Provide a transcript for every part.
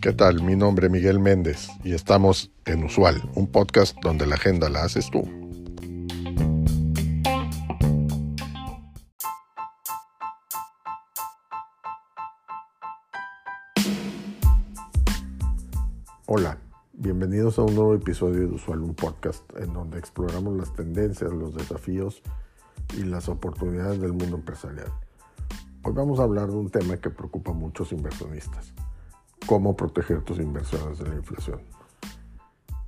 ¿Qué tal? Mi nombre es Miguel Méndez y estamos en Usual, un podcast donde la agenda la haces tú. Hola, bienvenidos a un nuevo episodio de Usual, un podcast en donde exploramos las tendencias, los desafíos y las oportunidades del mundo empresarial. Hoy vamos a hablar de un tema que preocupa a muchos inversionistas. Cómo proteger tus inversiones de la inflación.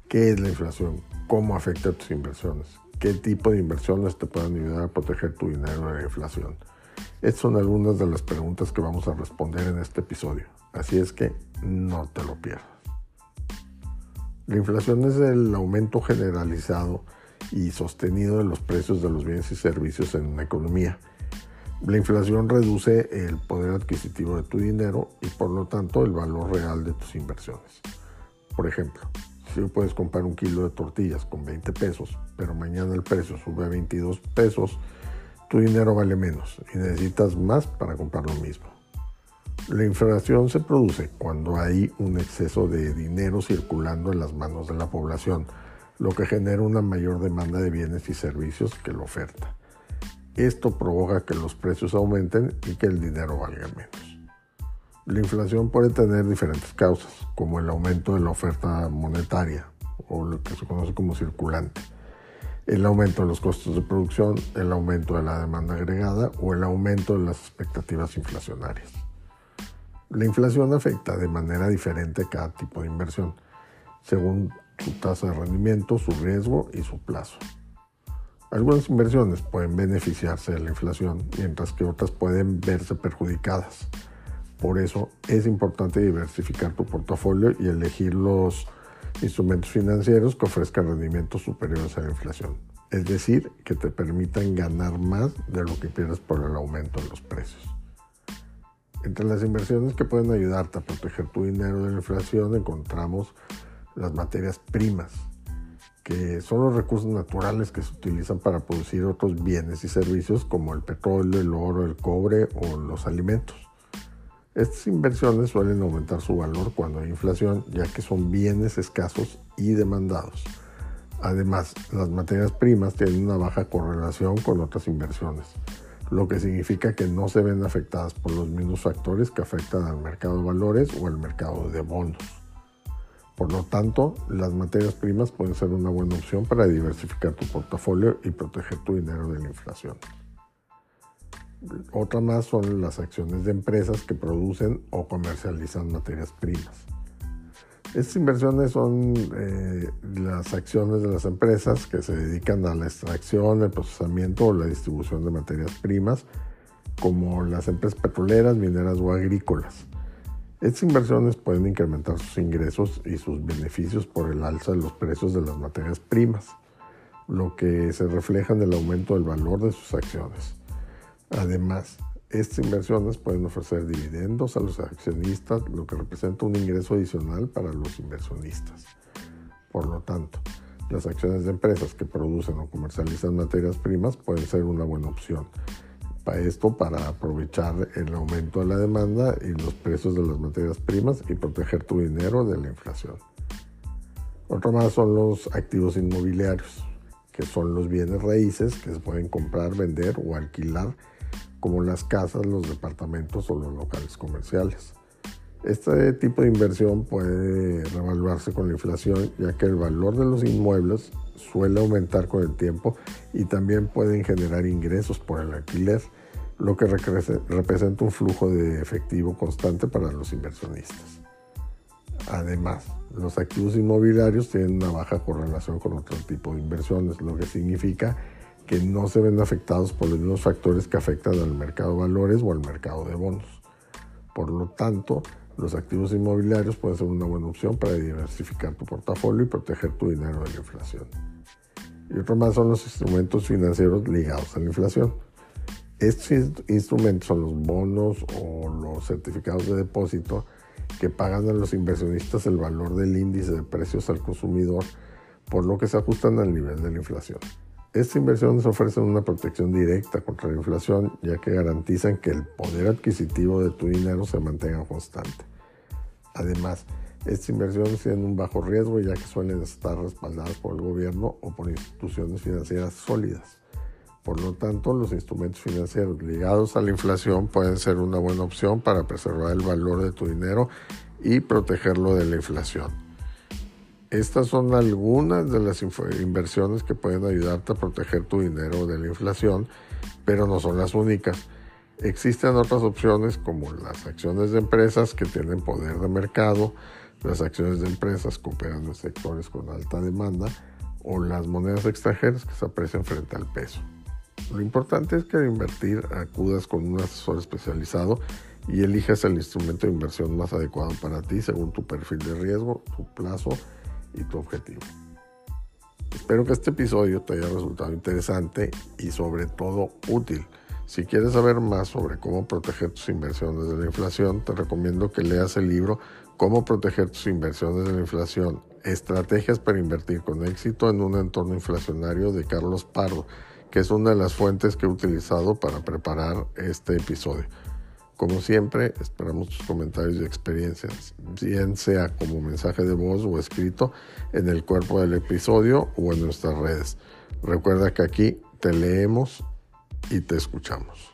¿Qué es la inflación? ¿Cómo afecta a tus inversiones? ¿Qué tipo de inversiones te pueden ayudar a proteger tu dinero de la inflación? Estas son algunas de las preguntas que vamos a responder en este episodio. Así es que no te lo pierdas. La inflación es el aumento generalizado y sostenido de los precios de los bienes y servicios en una economía. La inflación reduce el poder adquisitivo de tu dinero y por lo tanto el valor real de tus inversiones. Por ejemplo, si puedes comprar un kilo de tortillas con 20 pesos, pero mañana el precio sube a 22 pesos, tu dinero vale menos y necesitas más para comprar lo mismo. La inflación se produce cuando hay un exceso de dinero circulando en las manos de la población, lo que genera una mayor demanda de bienes y servicios que la oferta. Esto provoca que los precios aumenten y que el dinero valga menos. La inflación puede tener diferentes causas, como el aumento de la oferta monetaria, o lo que se conoce como circulante, el aumento de los costos de producción, el aumento de la demanda agregada o el aumento de las expectativas inflacionarias. La inflación afecta de manera diferente cada tipo de inversión, según su tasa de rendimiento, su riesgo y su plazo. Algunas inversiones pueden beneficiarse de la inflación, mientras que otras pueden verse perjudicadas. Por eso es importante diversificar tu portafolio y elegir los instrumentos financieros que ofrezcan rendimientos superiores a la inflación. Es decir, que te permitan ganar más de lo que pierdes por el aumento de los precios. Entre las inversiones que pueden ayudarte a proteger tu dinero de la inflación encontramos las materias primas, que son los recursos naturales que se utilizan para producir otros bienes y servicios como el petróleo, el oro, el cobre o los alimentos. Estas inversiones suelen aumentar su valor cuando hay inflación, ya que son bienes escasos y demandados. Además, las materias primas tienen una baja correlación con otras inversiones lo que significa que no se ven afectadas por los mismos factores que afectan al mercado de valores o al mercado de bonos. Por lo tanto, las materias primas pueden ser una buena opción para diversificar tu portafolio y proteger tu dinero de la inflación. Otra más son las acciones de empresas que producen o comercializan materias primas. Estas inversiones son eh, las acciones de las empresas que se dedican a la extracción, el procesamiento o la distribución de materias primas, como las empresas petroleras, mineras o agrícolas. Estas inversiones pueden incrementar sus ingresos y sus beneficios por el alza de los precios de las materias primas, lo que se refleja en el aumento del valor de sus acciones. Además, estas inversiones pueden ofrecer dividendos a los accionistas, lo que representa un ingreso adicional para los inversionistas. Por lo tanto, las acciones de empresas que producen o comercializan materias primas pueden ser una buena opción. Esto, para aprovechar el aumento de la demanda y los precios de las materias primas y proteger tu dinero de la inflación. Otro más son los activos inmobiliarios, que son los bienes raíces que se pueden comprar, vender o alquilar como las casas, los departamentos o los locales comerciales. Este tipo de inversión puede revaluarse con la inflación ya que el valor de los inmuebles suele aumentar con el tiempo y también pueden generar ingresos por el alquiler, lo que representa un flujo de efectivo constante para los inversionistas. Además, los activos inmobiliarios tienen una baja correlación con otro tipo de inversiones, lo que significa que no se ven afectados por los mismos factores que afectan al mercado de valores o al mercado de bonos. Por lo tanto, los activos inmobiliarios pueden ser una buena opción para diversificar tu portafolio y proteger tu dinero de la inflación. Y otro más son los instrumentos financieros ligados a la inflación. Estos instrumentos son los bonos o los certificados de depósito que pagan a los inversionistas el valor del índice de precios al consumidor, por lo que se ajustan al nivel de la inflación. Estas inversiones ofrecen una protección directa contra la inflación, ya que garantizan que el poder adquisitivo de tu dinero se mantenga constante. Además, estas inversiones tienen un bajo riesgo, ya que suelen estar respaldadas por el gobierno o por instituciones financieras sólidas. Por lo tanto, los instrumentos financieros ligados a la inflación pueden ser una buena opción para preservar el valor de tu dinero y protegerlo de la inflación. Estas son algunas de las inversiones que pueden ayudarte a proteger tu dinero de la inflación, pero no son las únicas. Existen otras opciones como las acciones de empresas que tienen poder de mercado, las acciones de empresas que operan en sectores con alta demanda o las monedas extranjeras que se aprecian frente al peso. Lo importante es que al invertir acudas con un asesor especializado y elijas el instrumento de inversión más adecuado para ti según tu perfil de riesgo, tu plazo y tu objetivo. Espero que este episodio te haya resultado interesante y sobre todo útil. Si quieres saber más sobre cómo proteger tus inversiones de la inflación, te recomiendo que leas el libro Cómo proteger tus inversiones de la inflación, estrategias para invertir con éxito en un entorno inflacionario de Carlos Pardo que es una de las fuentes que he utilizado para preparar este episodio. Como siempre, esperamos tus comentarios y experiencias, bien sea como mensaje de voz o escrito en el cuerpo del episodio o en nuestras redes. Recuerda que aquí te leemos y te escuchamos.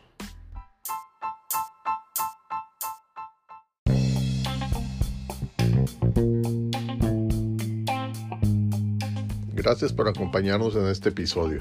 Gracias por acompañarnos en este episodio.